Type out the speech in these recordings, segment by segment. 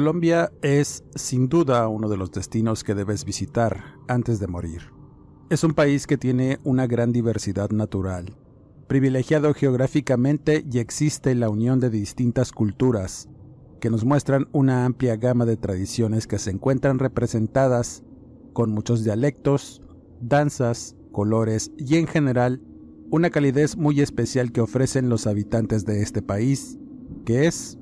Colombia es sin duda uno de los destinos que debes visitar antes de morir. Es un país que tiene una gran diversidad natural, privilegiado geográficamente y existe la unión de distintas culturas, que nos muestran una amplia gama de tradiciones que se encuentran representadas con muchos dialectos, danzas, colores y en general una calidez muy especial que ofrecen los habitantes de este país, que es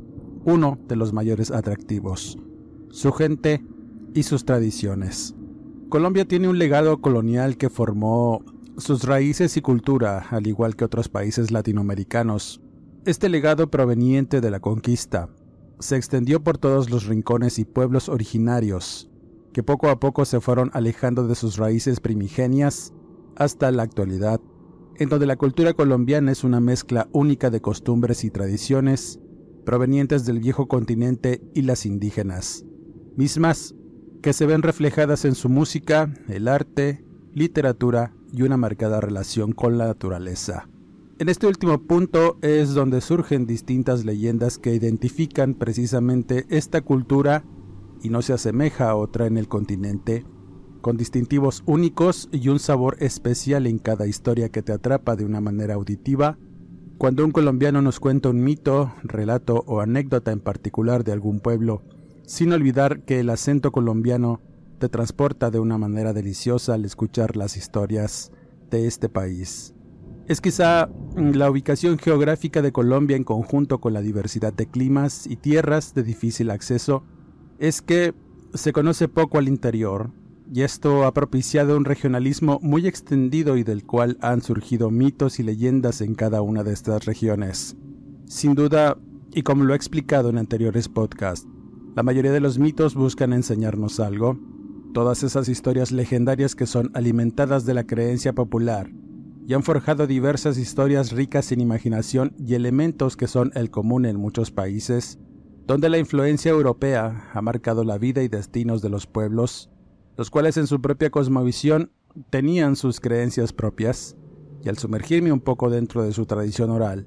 uno de los mayores atractivos, su gente y sus tradiciones. Colombia tiene un legado colonial que formó sus raíces y cultura, al igual que otros países latinoamericanos. Este legado proveniente de la conquista se extendió por todos los rincones y pueblos originarios, que poco a poco se fueron alejando de sus raíces primigenias hasta la actualidad, en donde la cultura colombiana es una mezcla única de costumbres y tradiciones provenientes del viejo continente y las indígenas, mismas que se ven reflejadas en su música, el arte, literatura y una marcada relación con la naturaleza. En este último punto es donde surgen distintas leyendas que identifican precisamente esta cultura y no se asemeja a otra en el continente, con distintivos únicos y un sabor especial en cada historia que te atrapa de una manera auditiva cuando un colombiano nos cuenta un mito, relato o anécdota en particular de algún pueblo, sin olvidar que el acento colombiano te transporta de una manera deliciosa al escuchar las historias de este país. Es quizá la ubicación geográfica de Colombia en conjunto con la diversidad de climas y tierras de difícil acceso, es que se conoce poco al interior, y esto ha propiciado un regionalismo muy extendido y del cual han surgido mitos y leyendas en cada una de estas regiones. Sin duda, y como lo he explicado en anteriores podcasts, la mayoría de los mitos buscan enseñarnos algo. Todas esas historias legendarias que son alimentadas de la creencia popular y han forjado diversas historias ricas en imaginación y elementos que son el común en muchos países, donde la influencia europea ha marcado la vida y destinos de los pueblos, los cuales en su propia cosmovisión tenían sus creencias propias, y al sumergirme un poco dentro de su tradición oral,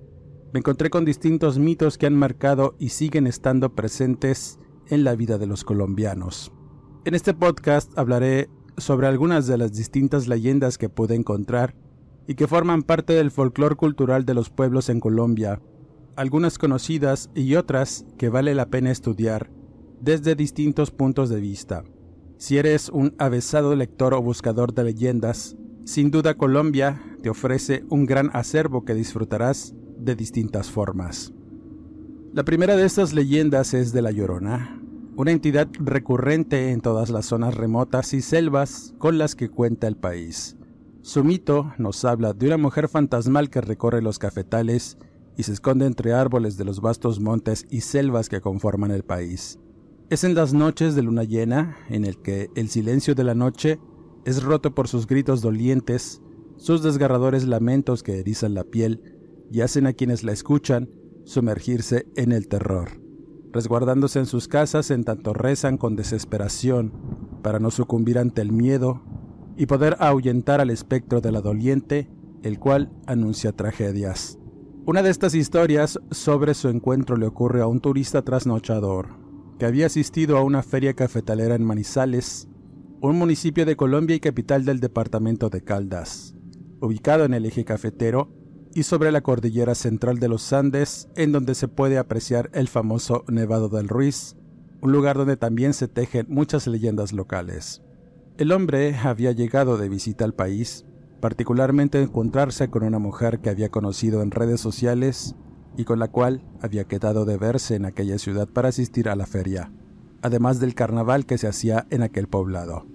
me encontré con distintos mitos que han marcado y siguen estando presentes en la vida de los colombianos. En este podcast hablaré sobre algunas de las distintas leyendas que pude encontrar y que forman parte del folclore cultural de los pueblos en Colombia, algunas conocidas y otras que vale la pena estudiar desde distintos puntos de vista. Si eres un avesado lector o buscador de leyendas, sin duda Colombia te ofrece un gran acervo que disfrutarás de distintas formas. La primera de estas leyendas es de La Llorona, una entidad recurrente en todas las zonas remotas y selvas con las que cuenta el país. Su mito nos habla de una mujer fantasmal que recorre los cafetales y se esconde entre árboles de los vastos montes y selvas que conforman el país. Es en las noches de luna llena en el que el silencio de la noche es roto por sus gritos dolientes, sus desgarradores lamentos que erizan la piel y hacen a quienes la escuchan sumergirse en el terror, resguardándose en sus casas en tanto rezan con desesperación para no sucumbir ante el miedo y poder ahuyentar al espectro de la doliente, el cual anuncia tragedias. Una de estas historias sobre su encuentro le ocurre a un turista trasnochador, que había asistido a una feria cafetalera en Manizales, un municipio de Colombia y capital del departamento de Caldas, ubicado en el eje cafetero y sobre la cordillera central de los Andes, en donde se puede apreciar el famoso Nevado del Ruiz, un lugar donde también se tejen muchas leyendas locales. El hombre había llegado de visita al país, particularmente encontrarse con una mujer que había conocido en redes sociales y con la cual había quedado de verse en aquella ciudad para asistir a la feria, además del carnaval que se hacía en aquel poblado.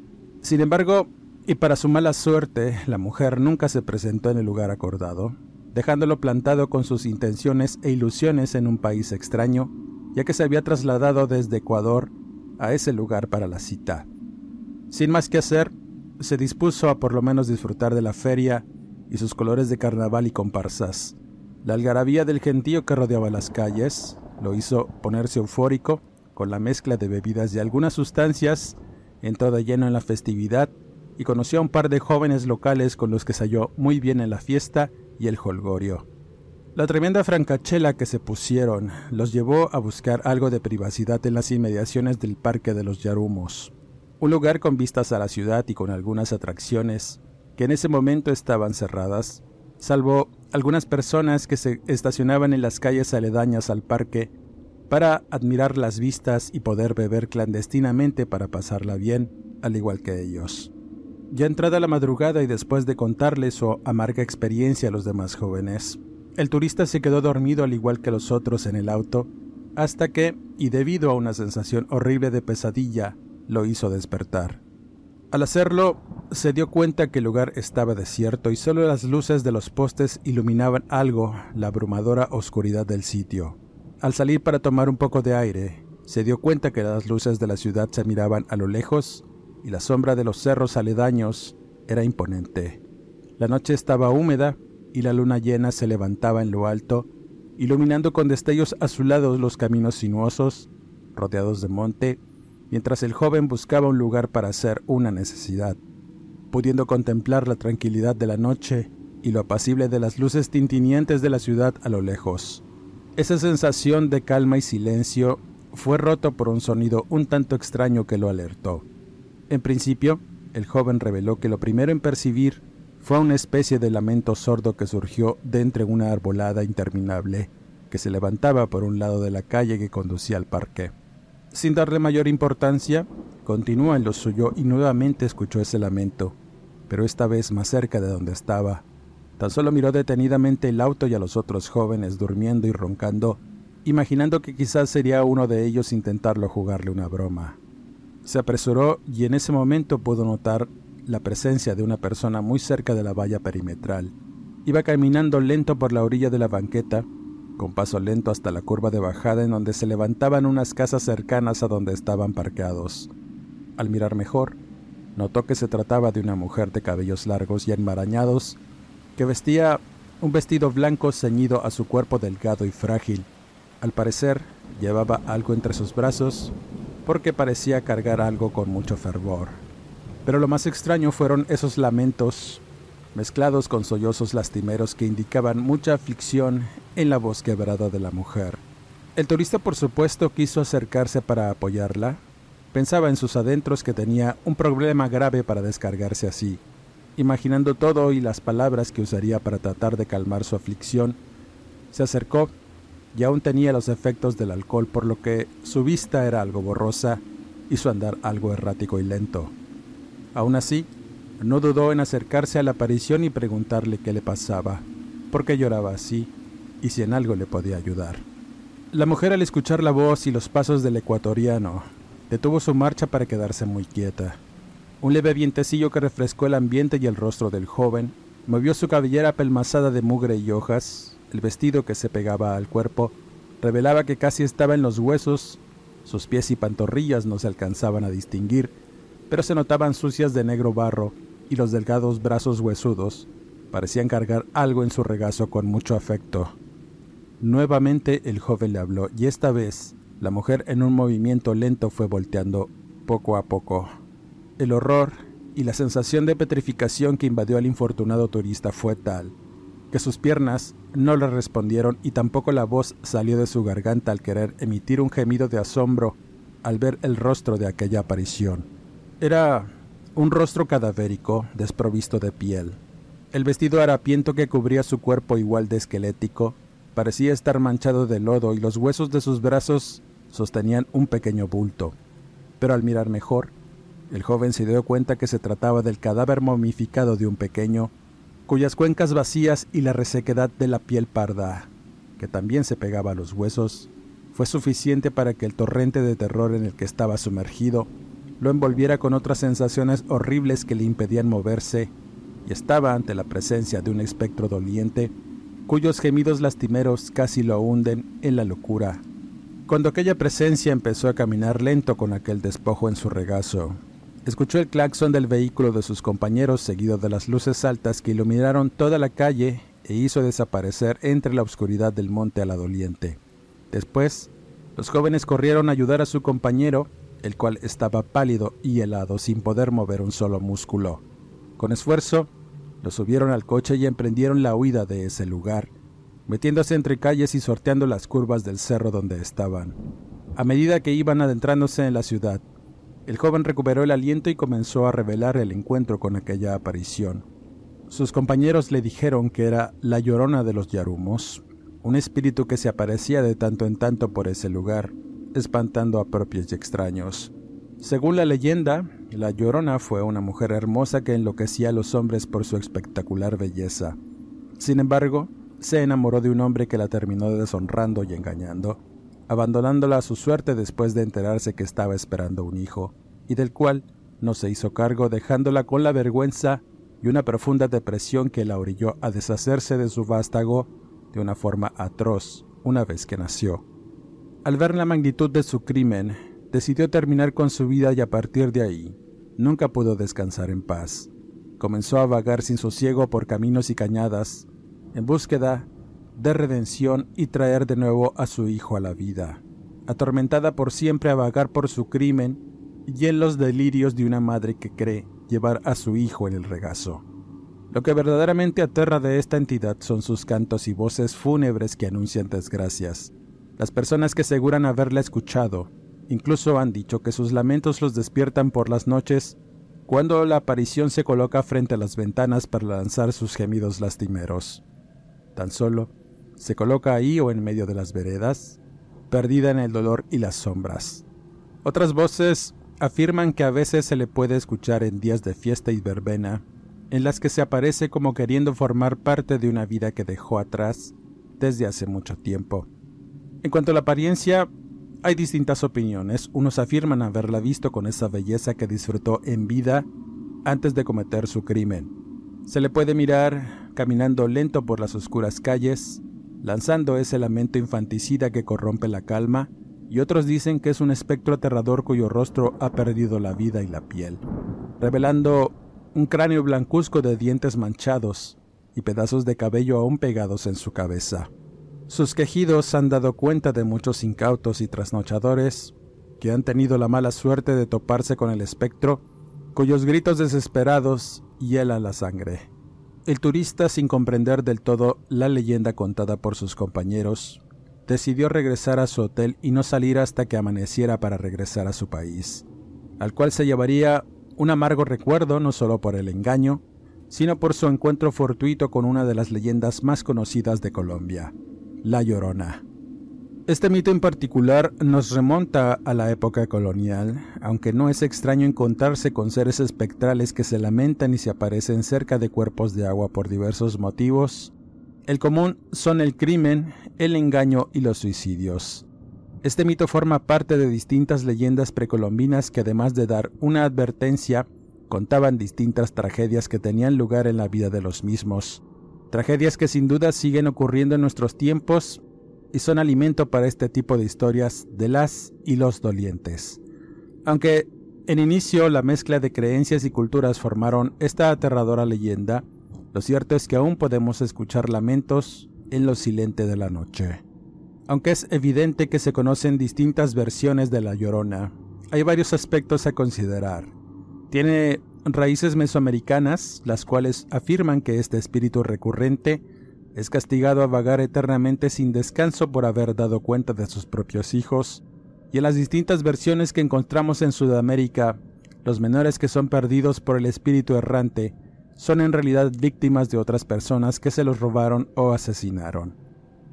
Sin embargo, y para su mala suerte, la mujer nunca se presentó en el lugar acordado, dejándolo plantado con sus intenciones e ilusiones en un país extraño, ya que se había trasladado desde Ecuador a ese lugar para la cita. Sin más que hacer, se dispuso a por lo menos disfrutar de la feria y sus colores de carnaval y comparsas. La algarabía del gentío que rodeaba las calles lo hizo ponerse eufórico con la mezcla de bebidas y algunas sustancias, entró de lleno en la festividad y conoció a un par de jóvenes locales con los que se halló muy bien en la fiesta y el holgorio. La tremenda francachela que se pusieron los llevó a buscar algo de privacidad en las inmediaciones del Parque de los Yarumos, un lugar con vistas a la ciudad y con algunas atracciones que en ese momento estaban cerradas, salvo algunas personas que se estacionaban en las calles aledañas al parque para admirar las vistas y poder beber clandestinamente para pasarla bien, al igual que ellos. Ya entrada la madrugada y después de contarle su amarga experiencia a los demás jóvenes, el turista se quedó dormido al igual que los otros en el auto, hasta que, y debido a una sensación horrible de pesadilla, lo hizo despertar. Al hacerlo, se dio cuenta que el lugar estaba desierto y solo las luces de los postes iluminaban algo la abrumadora oscuridad del sitio. Al salir para tomar un poco de aire, se dio cuenta que las luces de la ciudad se miraban a lo lejos y la sombra de los cerros aledaños era imponente. La noche estaba húmeda y la luna llena se levantaba en lo alto, iluminando con destellos azulados los caminos sinuosos, rodeados de monte, mientras el joven buscaba un lugar para hacer una necesidad, pudiendo contemplar la tranquilidad de la noche y lo apacible de las luces tintinientes de la ciudad a lo lejos. Esa sensación de calma y silencio fue roto por un sonido un tanto extraño que lo alertó. En principio, el joven reveló que lo primero en percibir fue una especie de lamento sordo que surgió de entre una arbolada interminable que se levantaba por un lado de la calle que conducía al parque. Sin darle mayor importancia, continuó en lo suyo y nuevamente escuchó ese lamento, pero esta vez más cerca de donde estaba. Tan solo miró detenidamente el auto y a los otros jóvenes durmiendo y roncando, imaginando que quizás sería uno de ellos intentarlo jugarle una broma. Se apresuró y en ese momento pudo notar la presencia de una persona muy cerca de la valla perimetral. Iba caminando lento por la orilla de la banqueta, con paso lento hasta la curva de bajada en donde se levantaban unas casas cercanas a donde estaban parqueados. Al mirar mejor, notó que se trataba de una mujer de cabellos largos y enmarañados, que vestía un vestido blanco ceñido a su cuerpo delgado y frágil. Al parecer, llevaba algo entre sus brazos porque parecía cargar algo con mucho fervor. Pero lo más extraño fueron esos lamentos mezclados con sollozos lastimeros que indicaban mucha aflicción en la voz quebrada de la mujer. El turista por supuesto quiso acercarse para apoyarla. Pensaba en sus adentros que tenía un problema grave para descargarse así. Imaginando todo y las palabras que usaría para tratar de calmar su aflicción, se acercó y aún tenía los efectos del alcohol, por lo que su vista era algo borrosa y su andar algo errático y lento. Aún así, no dudó en acercarse a la aparición y preguntarle qué le pasaba, por qué lloraba así y si en algo le podía ayudar. La mujer al escuchar la voz y los pasos del ecuatoriano, detuvo su marcha para quedarse muy quieta. Un leve vientecillo que refrescó el ambiente y el rostro del joven movió su cabellera pelmazada de mugre y hojas el vestido que se pegaba al cuerpo revelaba que casi estaba en los huesos, sus pies y pantorrillas no se alcanzaban a distinguir, pero se notaban sucias de negro barro y los delgados brazos huesudos parecían cargar algo en su regazo con mucho afecto. Nuevamente el joven le habló y esta vez la mujer en un movimiento lento fue volteando poco a poco. El horror y la sensación de petrificación que invadió al infortunado turista fue tal que sus piernas no le respondieron y tampoco la voz salió de su garganta al querer emitir un gemido de asombro al ver el rostro de aquella aparición. Era un rostro cadavérico, desprovisto de piel. El vestido harapiento que cubría su cuerpo igual de esquelético parecía estar manchado de lodo y los huesos de sus brazos sostenían un pequeño bulto, pero al mirar mejor, el joven se dio cuenta que se trataba del cadáver momificado de un pequeño, cuyas cuencas vacías y la resequedad de la piel parda, que también se pegaba a los huesos, fue suficiente para que el torrente de terror en el que estaba sumergido lo envolviera con otras sensaciones horribles que le impedían moverse, y estaba ante la presencia de un espectro doliente, cuyos gemidos lastimeros casi lo hunden en la locura. Cuando aquella presencia empezó a caminar lento con aquel despojo en su regazo, escuchó el claxon del vehículo de sus compañeros seguido de las luces altas que iluminaron toda la calle e hizo desaparecer entre la oscuridad del monte a la doliente. Después, los jóvenes corrieron a ayudar a su compañero, el cual estaba pálido y helado sin poder mover un solo músculo. Con esfuerzo, lo subieron al coche y emprendieron la huida de ese lugar, metiéndose entre calles y sorteando las curvas del cerro donde estaban. A medida que iban adentrándose en la ciudad, el joven recuperó el aliento y comenzó a revelar el encuentro con aquella aparición. Sus compañeros le dijeron que era la llorona de los Yarumos, un espíritu que se aparecía de tanto en tanto por ese lugar, espantando a propios y extraños. Según la leyenda, la Llorona fue una mujer hermosa que enloquecía a los hombres por su espectacular belleza. Sin embargo, se enamoró de un hombre que la terminó deshonrando y engañando, abandonándola a su suerte después de enterarse que estaba esperando un hijo, y del cual no se hizo cargo dejándola con la vergüenza y una profunda depresión que la orilló a deshacerse de su vástago de una forma atroz una vez que nació. Al ver la magnitud de su crimen, decidió terminar con su vida y a partir de ahí, nunca pudo descansar en paz. Comenzó a vagar sin sosiego por caminos y cañadas, en búsqueda de redención y traer de nuevo a su hijo a la vida, atormentada por siempre a vagar por su crimen y en los delirios de una madre que cree llevar a su hijo en el regazo. Lo que verdaderamente aterra de esta entidad son sus cantos y voces fúnebres que anuncian desgracias. Las personas que aseguran haberla escuchado incluso han dicho que sus lamentos los despiertan por las noches cuando la aparición se coloca frente a las ventanas para lanzar sus gemidos lastimeros. Tan solo se coloca ahí o en medio de las veredas, perdida en el dolor y las sombras. Otras voces afirman que a veces se le puede escuchar en días de fiesta y verbena, en las que se aparece como queriendo formar parte de una vida que dejó atrás desde hace mucho tiempo. En cuanto a la apariencia, hay distintas opiniones. Unos afirman haberla visto con esa belleza que disfrutó en vida antes de cometer su crimen. Se le puede mirar caminando lento por las oscuras calles, lanzando ese lamento infanticida que corrompe la calma, y otros dicen que es un espectro aterrador cuyo rostro ha perdido la vida y la piel, revelando un cráneo blancuzco de dientes manchados y pedazos de cabello aún pegados en su cabeza. Sus quejidos han dado cuenta de muchos incautos y trasnochadores que han tenido la mala suerte de toparse con el espectro, cuyos gritos desesperados hielan la sangre. El turista, sin comprender del todo la leyenda contada por sus compañeros, decidió regresar a su hotel y no salir hasta que amaneciera para regresar a su país, al cual se llevaría un amargo recuerdo no solo por el engaño, sino por su encuentro fortuito con una de las leyendas más conocidas de Colombia, La Llorona. Este mito en particular nos remonta a la época colonial, aunque no es extraño encontrarse con seres espectrales que se lamentan y se aparecen cerca de cuerpos de agua por diversos motivos. El común son el crimen, el engaño y los suicidios. Este mito forma parte de distintas leyendas precolombinas que además de dar una advertencia, contaban distintas tragedias que tenían lugar en la vida de los mismos. Tragedias que sin duda siguen ocurriendo en nuestros tiempos y son alimento para este tipo de historias de las y los dolientes. Aunque en inicio la mezcla de creencias y culturas formaron esta aterradora leyenda, lo cierto es que aún podemos escuchar lamentos en lo silente de la noche. Aunque es evidente que se conocen distintas versiones de la Llorona, hay varios aspectos a considerar. Tiene raíces mesoamericanas, las cuales afirman que este espíritu recurrente es castigado a vagar eternamente sin descanso por haber dado cuenta de sus propios hijos, y en las distintas versiones que encontramos en Sudamérica, los menores que son perdidos por el espíritu errante son en realidad víctimas de otras personas que se los robaron o asesinaron.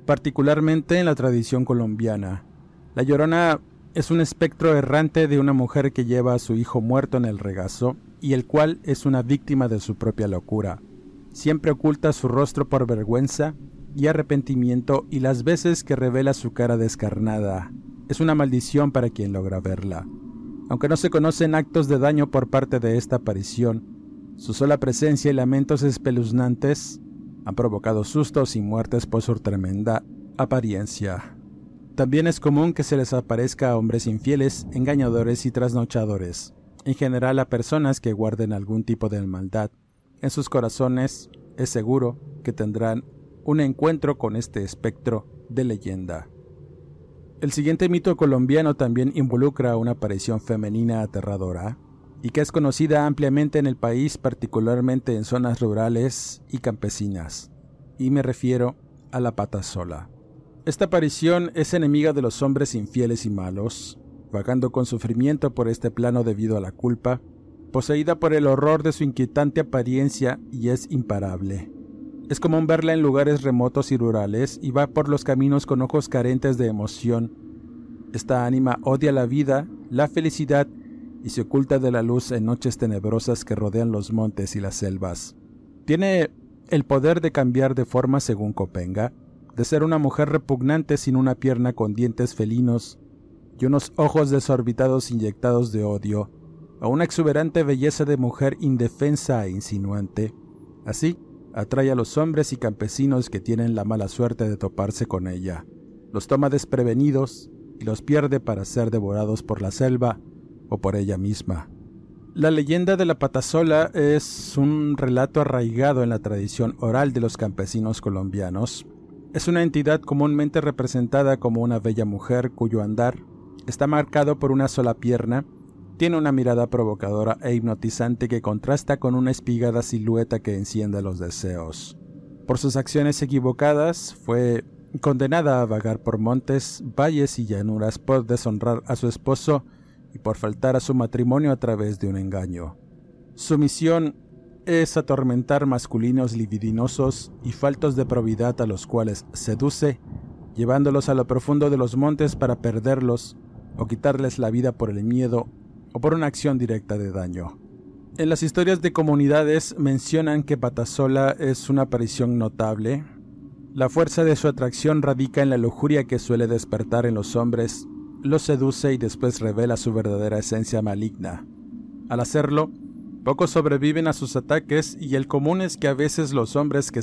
Particularmente en la tradición colombiana, la Llorona es un espectro errante de una mujer que lleva a su hijo muerto en el regazo y el cual es una víctima de su propia locura. Siempre oculta su rostro por vergüenza y arrepentimiento y las veces que revela su cara descarnada. Es una maldición para quien logra verla. Aunque no se conocen actos de daño por parte de esta aparición, su sola presencia y lamentos espeluznantes han provocado sustos y muertes por su tremenda apariencia. También es común que se les aparezca a hombres infieles, engañadores y trasnochadores, en general a personas que guarden algún tipo de maldad. En sus corazones es seguro que tendrán un encuentro con este espectro de leyenda. El siguiente mito colombiano también involucra una aparición femenina aterradora y que es conocida ampliamente en el país, particularmente en zonas rurales y campesinas, y me refiero a la pata sola. Esta aparición es enemiga de los hombres infieles y malos, vagando con sufrimiento por este plano debido a la culpa, poseída por el horror de su inquietante apariencia y es imparable. Es común verla en lugares remotos y rurales y va por los caminos con ojos carentes de emoción. Esta ánima odia la vida, la felicidad y se oculta de la luz en noches tenebrosas que rodean los montes y las selvas. Tiene el poder de cambiar de forma según Copenga, de ser una mujer repugnante sin una pierna con dientes felinos y unos ojos desorbitados inyectados de odio, a una exuberante belleza de mujer indefensa e insinuante. Así, atrae a los hombres y campesinos que tienen la mala suerte de toparse con ella. Los toma desprevenidos y los pierde para ser devorados por la selva o por ella misma. La leyenda de la patasola es un relato arraigado en la tradición oral de los campesinos colombianos. Es una entidad comúnmente representada como una bella mujer cuyo andar está marcado por una sola pierna, tiene una mirada provocadora e hipnotizante que contrasta con una espigada silueta que enciende los deseos. Por sus acciones equivocadas, fue condenada a vagar por montes, valles y llanuras por deshonrar a su esposo y por faltar a su matrimonio a través de un engaño. Su misión es atormentar masculinos libidinosos y faltos de probidad a los cuales seduce, llevándolos a lo profundo de los montes para perderlos o quitarles la vida por el miedo o por una acción directa de daño. En las historias de comunidades mencionan que Patasola es una aparición notable. La fuerza de su atracción radica en la lujuria que suele despertar en los hombres lo seduce y después revela su verdadera esencia maligna. Al hacerlo, pocos sobreviven a sus ataques y el común es que a veces los hombres que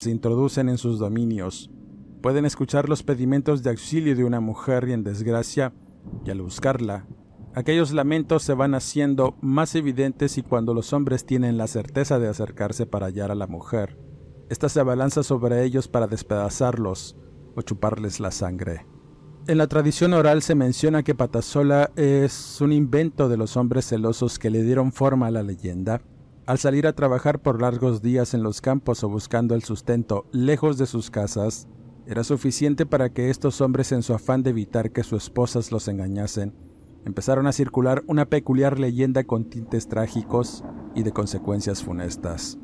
Se introducen en sus dominios. Pueden escuchar los pedimentos de auxilio de una mujer en desgracia y al buscarla, aquellos lamentos se van haciendo más evidentes y cuando los hombres tienen la certeza de acercarse para hallar a la mujer, ésta se abalanza sobre ellos para despedazarlos o chuparles la sangre. En la tradición oral se menciona que Patasola es un invento de los hombres celosos que le dieron forma a la leyenda. Al salir a trabajar por largos días en los campos o buscando el sustento lejos de sus casas, era suficiente para que estos hombres, en su afán de evitar que sus esposas los engañasen, empezaron a circular una peculiar leyenda con tintes trágicos y de consecuencias funestas.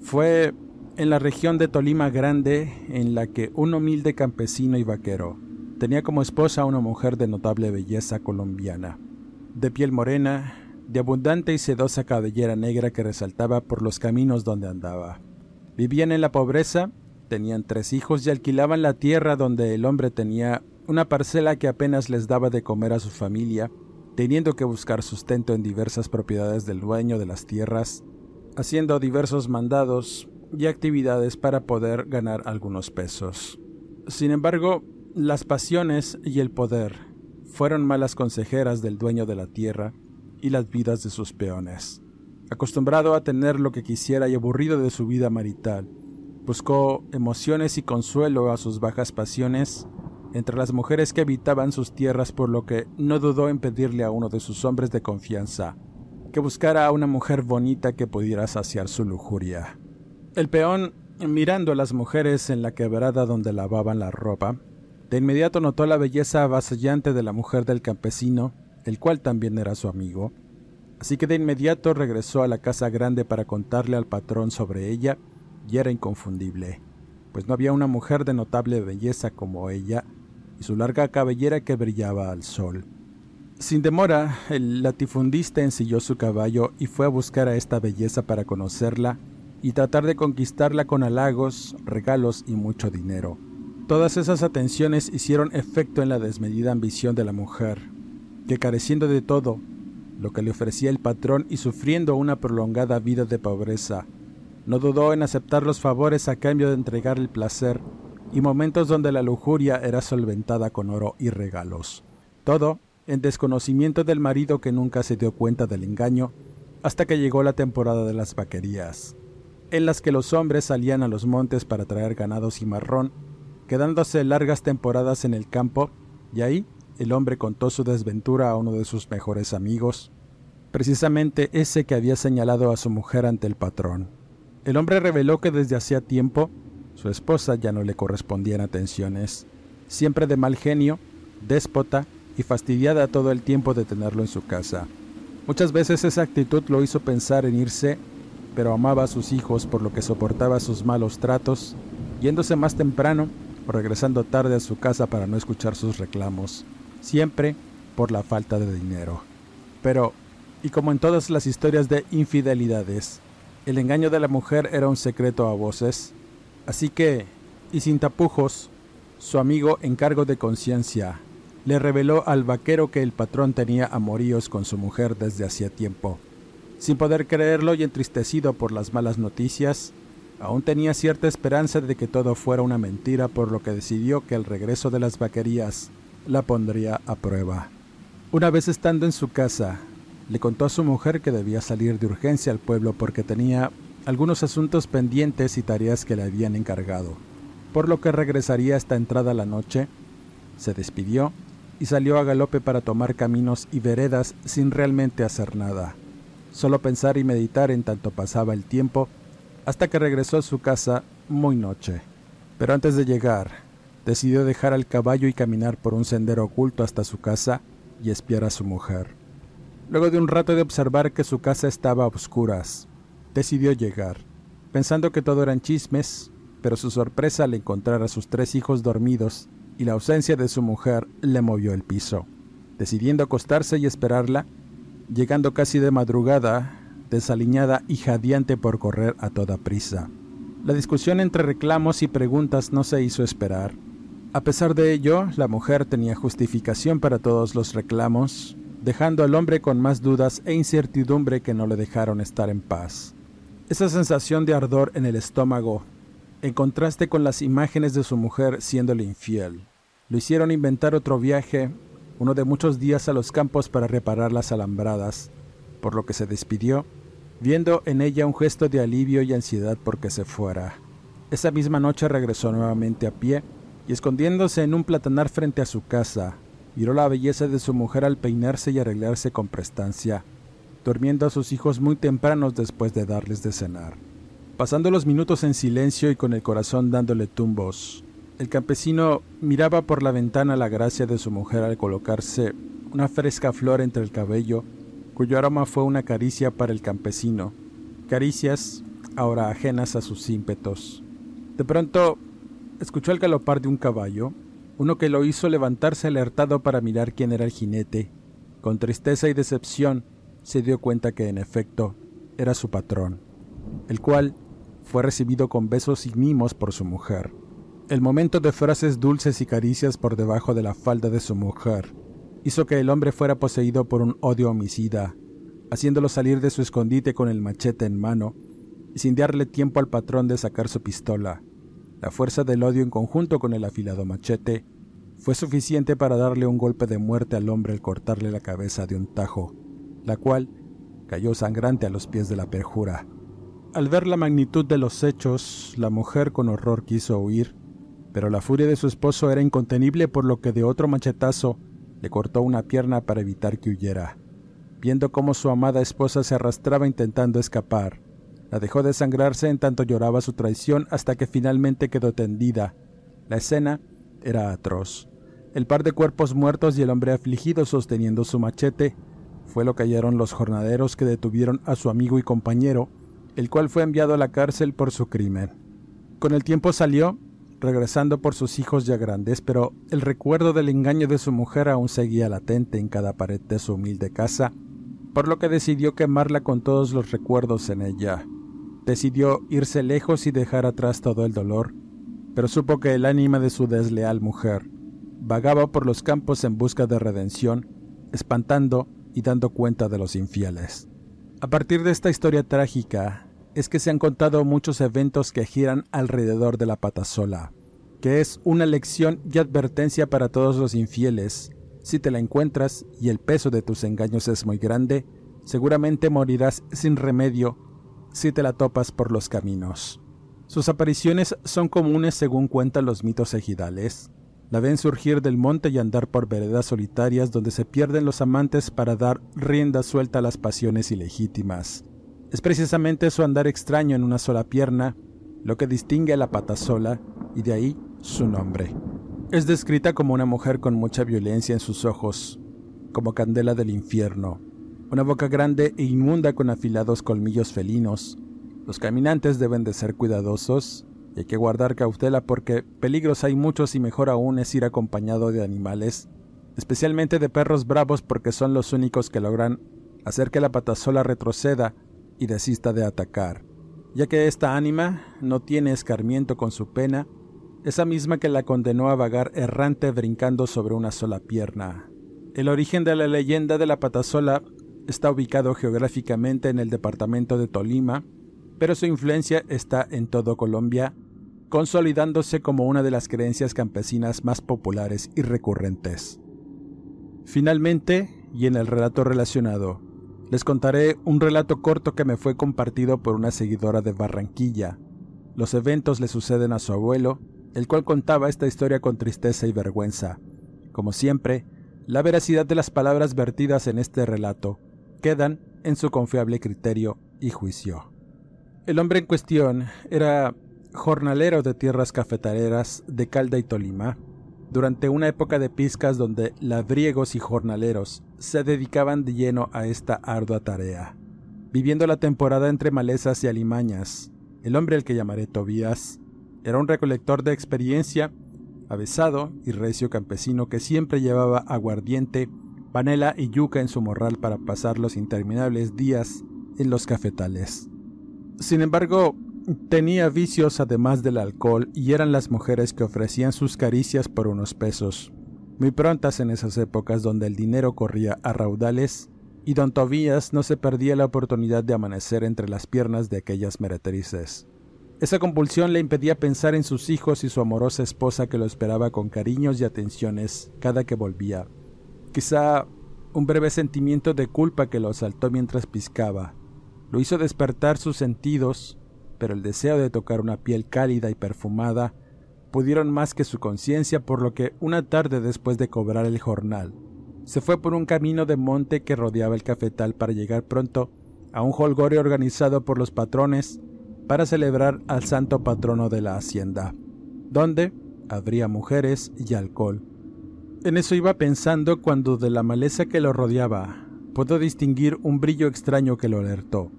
Fue en la región de Tolima Grande en la que un humilde campesino y vaquero tenía como esposa a una mujer de notable belleza colombiana, de piel morena, de abundante y sedosa cabellera negra que resaltaba por los caminos donde andaba. Vivían en la pobreza tenían tres hijos y alquilaban la tierra donde el hombre tenía una parcela que apenas les daba de comer a su familia, teniendo que buscar sustento en diversas propiedades del dueño de las tierras, haciendo diversos mandados y actividades para poder ganar algunos pesos. Sin embargo, las pasiones y el poder fueron malas consejeras del dueño de la tierra y las vidas de sus peones. Acostumbrado a tener lo que quisiera y aburrido de su vida marital, buscó emociones y consuelo a sus bajas pasiones entre las mujeres que habitaban sus tierras, por lo que no dudó en pedirle a uno de sus hombres de confianza que buscara a una mujer bonita que pudiera saciar su lujuria. El peón, mirando a las mujeres en la quebrada donde lavaban la ropa, de inmediato notó la belleza avasallante de la mujer del campesino, el cual también era su amigo, así que de inmediato regresó a la casa grande para contarle al patrón sobre ella, y era inconfundible, pues no había una mujer de notable belleza como ella, y su larga cabellera que brillaba al sol. Sin demora, el latifundista ensilló su caballo y fue a buscar a esta belleza para conocerla y tratar de conquistarla con halagos, regalos y mucho dinero. Todas esas atenciones hicieron efecto en la desmedida ambición de la mujer, que careciendo de todo lo que le ofrecía el patrón y sufriendo una prolongada vida de pobreza, no dudó en aceptar los favores a cambio de entregar el placer y momentos donde la lujuria era solventada con oro y regalos. Todo en desconocimiento del marido que nunca se dio cuenta del engaño hasta que llegó la temporada de las vaquerías en las que los hombres salían a los montes para traer ganados y marrón, quedándose largas temporadas en el campo, y ahí el hombre contó su desventura a uno de sus mejores amigos, precisamente ese que había señalado a su mujer ante el patrón. El hombre reveló que desde hacía tiempo su esposa ya no le correspondían atenciones, siempre de mal genio, déspota y fastidiada todo el tiempo de tenerlo en su casa. Muchas veces esa actitud lo hizo pensar en irse pero amaba a sus hijos por lo que soportaba sus malos tratos, yéndose más temprano o regresando tarde a su casa para no escuchar sus reclamos, siempre por la falta de dinero. Pero, y como en todas las historias de infidelidades, el engaño de la mujer era un secreto a voces, así que, y sin tapujos, su amigo en cargo de conciencia le reveló al vaquero que el patrón tenía amoríos con su mujer desde hacía tiempo sin poder creerlo y entristecido por las malas noticias, aún tenía cierta esperanza de que todo fuera una mentira, por lo que decidió que el regreso de las vaquerías la pondría a prueba. Una vez estando en su casa, le contó a su mujer que debía salir de urgencia al pueblo porque tenía algunos asuntos pendientes y tareas que le habían encargado, por lo que regresaría hasta entrada la noche. Se despidió y salió a galope para tomar caminos y veredas sin realmente hacer nada solo pensar y meditar en tanto pasaba el tiempo, hasta que regresó a su casa muy noche. Pero antes de llegar, decidió dejar al caballo y caminar por un sendero oculto hasta su casa y espiar a su mujer. Luego de un rato de observar que su casa estaba a oscuras, decidió llegar, pensando que todo eran chismes, pero su sorpresa al encontrar a sus tres hijos dormidos y la ausencia de su mujer le movió el piso. Decidiendo acostarse y esperarla, llegando casi de madrugada, desaliñada y jadeante por correr a toda prisa. La discusión entre reclamos y preguntas no se hizo esperar. A pesar de ello, la mujer tenía justificación para todos los reclamos, dejando al hombre con más dudas e incertidumbre que no le dejaron estar en paz. Esa sensación de ardor en el estómago, en contraste con las imágenes de su mujer siéndole infiel, lo hicieron inventar otro viaje uno de muchos días a los campos para reparar las alambradas, por lo que se despidió, viendo en ella un gesto de alivio y ansiedad porque se fuera. Esa misma noche regresó nuevamente a pie y escondiéndose en un platanar frente a su casa, miró la belleza de su mujer al peinarse y arreglarse con prestancia, durmiendo a sus hijos muy tempranos después de darles de cenar. Pasando los minutos en silencio y con el corazón dándole tumbos, el campesino miraba por la ventana la gracia de su mujer al colocarse una fresca flor entre el cabello, cuyo aroma fue una caricia para el campesino, caricias ahora ajenas a sus ímpetos. De pronto escuchó el galopar de un caballo, uno que lo hizo levantarse alertado para mirar quién era el jinete. Con tristeza y decepción se dio cuenta que en efecto era su patrón, el cual fue recibido con besos y mimos por su mujer. El momento de frases dulces y caricias por debajo de la falda de su mujer hizo que el hombre fuera poseído por un odio homicida, haciéndolo salir de su escondite con el machete en mano y sin darle tiempo al patrón de sacar su pistola. La fuerza del odio en conjunto con el afilado machete fue suficiente para darle un golpe de muerte al hombre al cortarle la cabeza de un tajo, la cual cayó sangrante a los pies de la perjura. Al ver la magnitud de los hechos, la mujer con horror quiso huir, pero la furia de su esposo era incontenible por lo que de otro machetazo le cortó una pierna para evitar que huyera. Viendo cómo su amada esposa se arrastraba intentando escapar, la dejó desangrarse en tanto lloraba su traición hasta que finalmente quedó tendida. La escena era atroz. El par de cuerpos muertos y el hombre afligido sosteniendo su machete fue lo que hallaron los jornaderos que detuvieron a su amigo y compañero, el cual fue enviado a la cárcel por su crimen. Con el tiempo salió, regresando por sus hijos ya grandes, pero el recuerdo del engaño de su mujer aún seguía latente en cada pared de su humilde casa, por lo que decidió quemarla con todos los recuerdos en ella. Decidió irse lejos y dejar atrás todo el dolor, pero supo que el ánima de su desleal mujer vagaba por los campos en busca de redención, espantando y dando cuenta de los infieles. A partir de esta historia trágica es que se han contado muchos eventos que giran alrededor de la pata sola, que es una lección y advertencia para todos los infieles si te la encuentras y el peso de tus engaños es muy grande, seguramente morirás sin remedio si te la topas por los caminos. Sus apariciones son comunes según cuentan los mitos ejidales. La ven surgir del monte y andar por veredas solitarias donde se pierden los amantes para dar rienda suelta a las pasiones ilegítimas. Es precisamente su andar extraño en una sola pierna lo que distingue a la pata sola y de ahí su nombre. Es descrita como una mujer con mucha violencia en sus ojos, como candela del infierno, una boca grande e inmunda con afilados colmillos felinos. Los caminantes deben de ser cuidadosos y hay que guardar cautela porque peligros hay muchos y mejor aún es ir acompañado de animales, especialmente de perros bravos porque son los únicos que logran hacer que la patasola retroceda y desista de atacar, ya que esta ánima no tiene escarmiento con su pena esa misma que la condenó a vagar errante brincando sobre una sola pierna. El origen de la leyenda de la patasola está ubicado geográficamente en el departamento de Tolima, pero su influencia está en todo Colombia, consolidándose como una de las creencias campesinas más populares y recurrentes. Finalmente, y en el relato relacionado, les contaré un relato corto que me fue compartido por una seguidora de Barranquilla. Los eventos le suceden a su abuelo, el cual contaba esta historia con tristeza y vergüenza. Como siempre, la veracidad de las palabras vertidas en este relato quedan en su confiable criterio y juicio. El hombre en cuestión era jornalero de tierras cafetaleras de Calda y Tolima, durante una época de piscas donde labriegos y jornaleros se dedicaban de lleno a esta ardua tarea. Viviendo la temporada entre malezas y alimañas, el hombre al que llamaré Tobías era un recolector de experiencia, avesado y recio campesino que siempre llevaba aguardiente, panela y yuca en su morral para pasar los interminables días en los cafetales. Sin embargo, tenía vicios además del alcohol y eran las mujeres que ofrecían sus caricias por unos pesos, muy prontas en esas épocas donde el dinero corría a raudales y don Tobías no se perdía la oportunidad de amanecer entre las piernas de aquellas meretrices. Esa compulsión le impedía pensar en sus hijos y su amorosa esposa que lo esperaba con cariños y atenciones cada que volvía. Quizá un breve sentimiento de culpa que lo asaltó mientras piscaba lo hizo despertar sus sentidos, pero el deseo de tocar una piel cálida y perfumada pudieron más que su conciencia, por lo que una tarde después de cobrar el jornal, se fue por un camino de monte que rodeaba el cafetal para llegar pronto a un holgorio organizado por los patrones para celebrar al santo patrono de la hacienda, donde habría mujeres y alcohol. En eso iba pensando cuando de la maleza que lo rodeaba pudo distinguir un brillo extraño que lo alertó.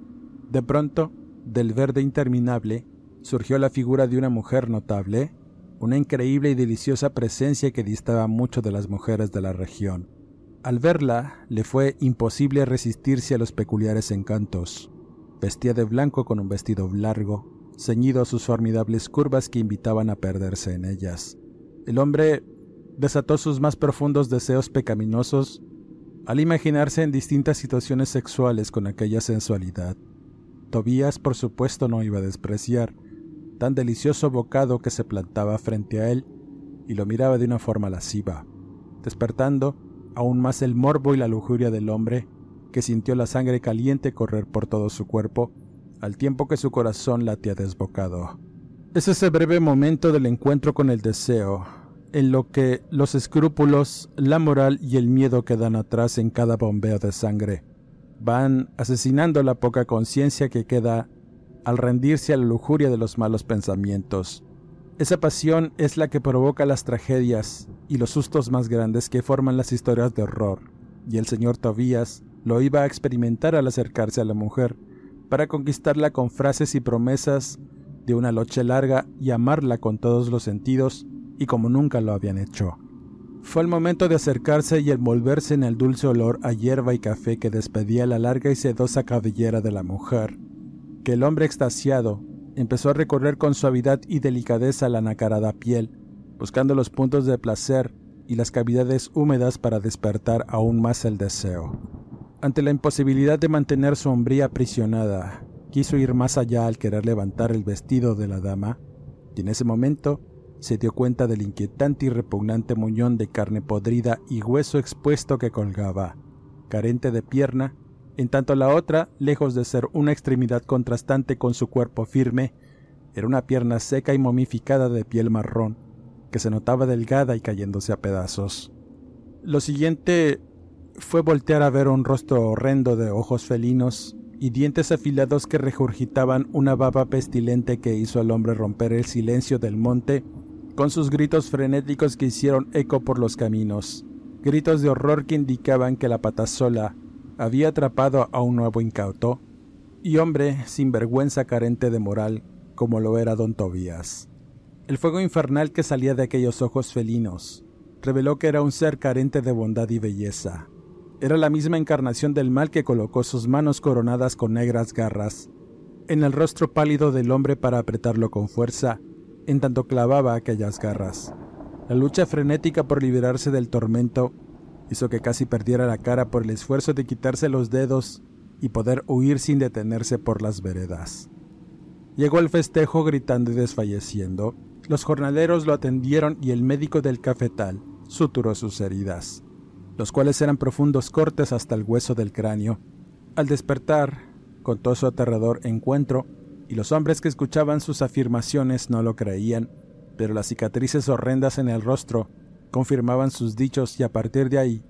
De pronto, del verde interminable, surgió la figura de una mujer notable, una increíble y deliciosa presencia que distaba mucho de las mujeres de la región. Al verla, le fue imposible resistirse a los peculiares encantos. Vestía de blanco con un vestido largo, ceñido a sus formidables curvas que invitaban a perderse en ellas. El hombre desató sus más profundos deseos pecaminosos al imaginarse en distintas situaciones sexuales con aquella sensualidad. Tobías, por supuesto, no iba a despreciar tan delicioso bocado que se plantaba frente a él y lo miraba de una forma lasciva, despertando aún más el morbo y la lujuria del hombre que sintió la sangre caliente correr por todo su cuerpo al tiempo que su corazón latía desbocado. Es ese breve momento del encuentro con el deseo, en lo que los escrúpulos, la moral y el miedo quedan atrás en cada bombeo de sangre. Van asesinando la poca conciencia que queda al rendirse a la lujuria de los malos pensamientos. Esa pasión es la que provoca las tragedias y los sustos más grandes que forman las historias de horror, y el señor Tobías lo iba a experimentar al acercarse a la mujer, para conquistarla con frases y promesas de una noche larga y amarla con todos los sentidos y como nunca lo habían hecho. Fue el momento de acercarse y envolverse en el dulce olor a hierba y café que despedía la larga y sedosa cabellera de la mujer, que el hombre extasiado empezó a recorrer con suavidad y delicadeza la nacarada piel, buscando los puntos de placer y las cavidades húmedas para despertar aún más el deseo. Ante la imposibilidad de mantener su hombría aprisionada, quiso ir más allá al querer levantar el vestido de la dama, y en ese momento se dio cuenta del inquietante y repugnante muñón de carne podrida y hueso expuesto que colgaba, carente de pierna, en tanto la otra, lejos de ser una extremidad contrastante con su cuerpo firme, era una pierna seca y momificada de piel marrón, que se notaba delgada y cayéndose a pedazos. Lo siguiente fue voltear a ver un rostro horrendo de ojos felinos y dientes afilados que regurgitaban una baba pestilente que hizo al hombre romper el silencio del monte con sus gritos frenéticos que hicieron eco por los caminos, gritos de horror que indicaban que la patasola había atrapado a un nuevo incauto, y hombre sin vergüenza carente de moral como lo era don Tobías. El fuego infernal que salía de aquellos ojos felinos reveló que era un ser carente de bondad y belleza. Era la misma encarnación del mal que colocó sus manos coronadas con negras garras en el rostro pálido del hombre para apretarlo con fuerza en tanto clavaba aquellas garras. La lucha frenética por liberarse del tormento hizo que casi perdiera la cara por el esfuerzo de quitarse los dedos y poder huir sin detenerse por las veredas. Llegó al festejo gritando y desfalleciendo. Los jornaleros lo atendieron y el médico del cafetal suturó sus heridas, los cuales eran profundos cortes hasta el hueso del cráneo. Al despertar, contó su aterrador encuentro y los hombres que escuchaban sus afirmaciones no lo creían, pero las cicatrices horrendas en el rostro confirmaban sus dichos y a partir de ahí,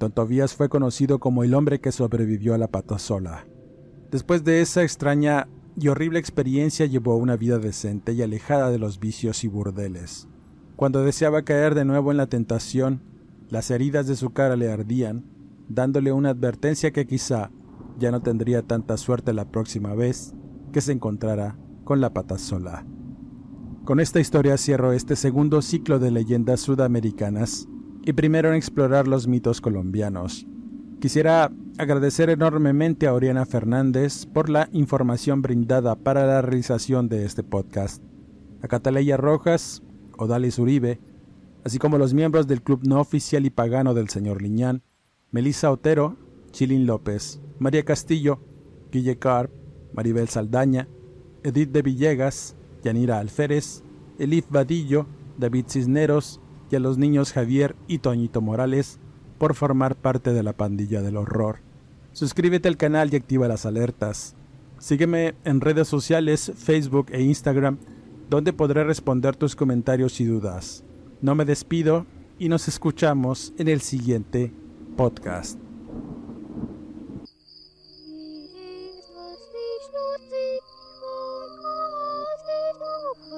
Don Tobías fue conocido como el hombre que sobrevivió a la patasola. Después de esa extraña y horrible experiencia llevó una vida decente y alejada de los vicios y burdeles. Cuando deseaba caer de nuevo en la tentación, las heridas de su cara le ardían, dándole una advertencia que quizá ya no tendría tanta suerte la próxima vez que se encontrara con la pata sola. Con esta historia cierro este segundo ciclo de leyendas sudamericanas y primero en explorar los mitos colombianos. Quisiera agradecer enormemente a Oriana Fernández por la información brindada para la realización de este podcast, a Cataleya Rojas, Odalis Uribe, así como los miembros del club no oficial y pagano del señor Liñán, Melissa Otero, Chilín López, María Castillo, Guille Carp, Maribel Saldaña, Edith de Villegas, Yanira Alférez, Elif Vadillo, David Cisneros y a los niños Javier y Toñito Morales por formar parte de la pandilla del horror. Suscríbete al canal y activa las alertas. Sígueme en redes sociales, Facebook e Instagram, donde podré responder tus comentarios y dudas. No me despido y nos escuchamos en el siguiente podcast.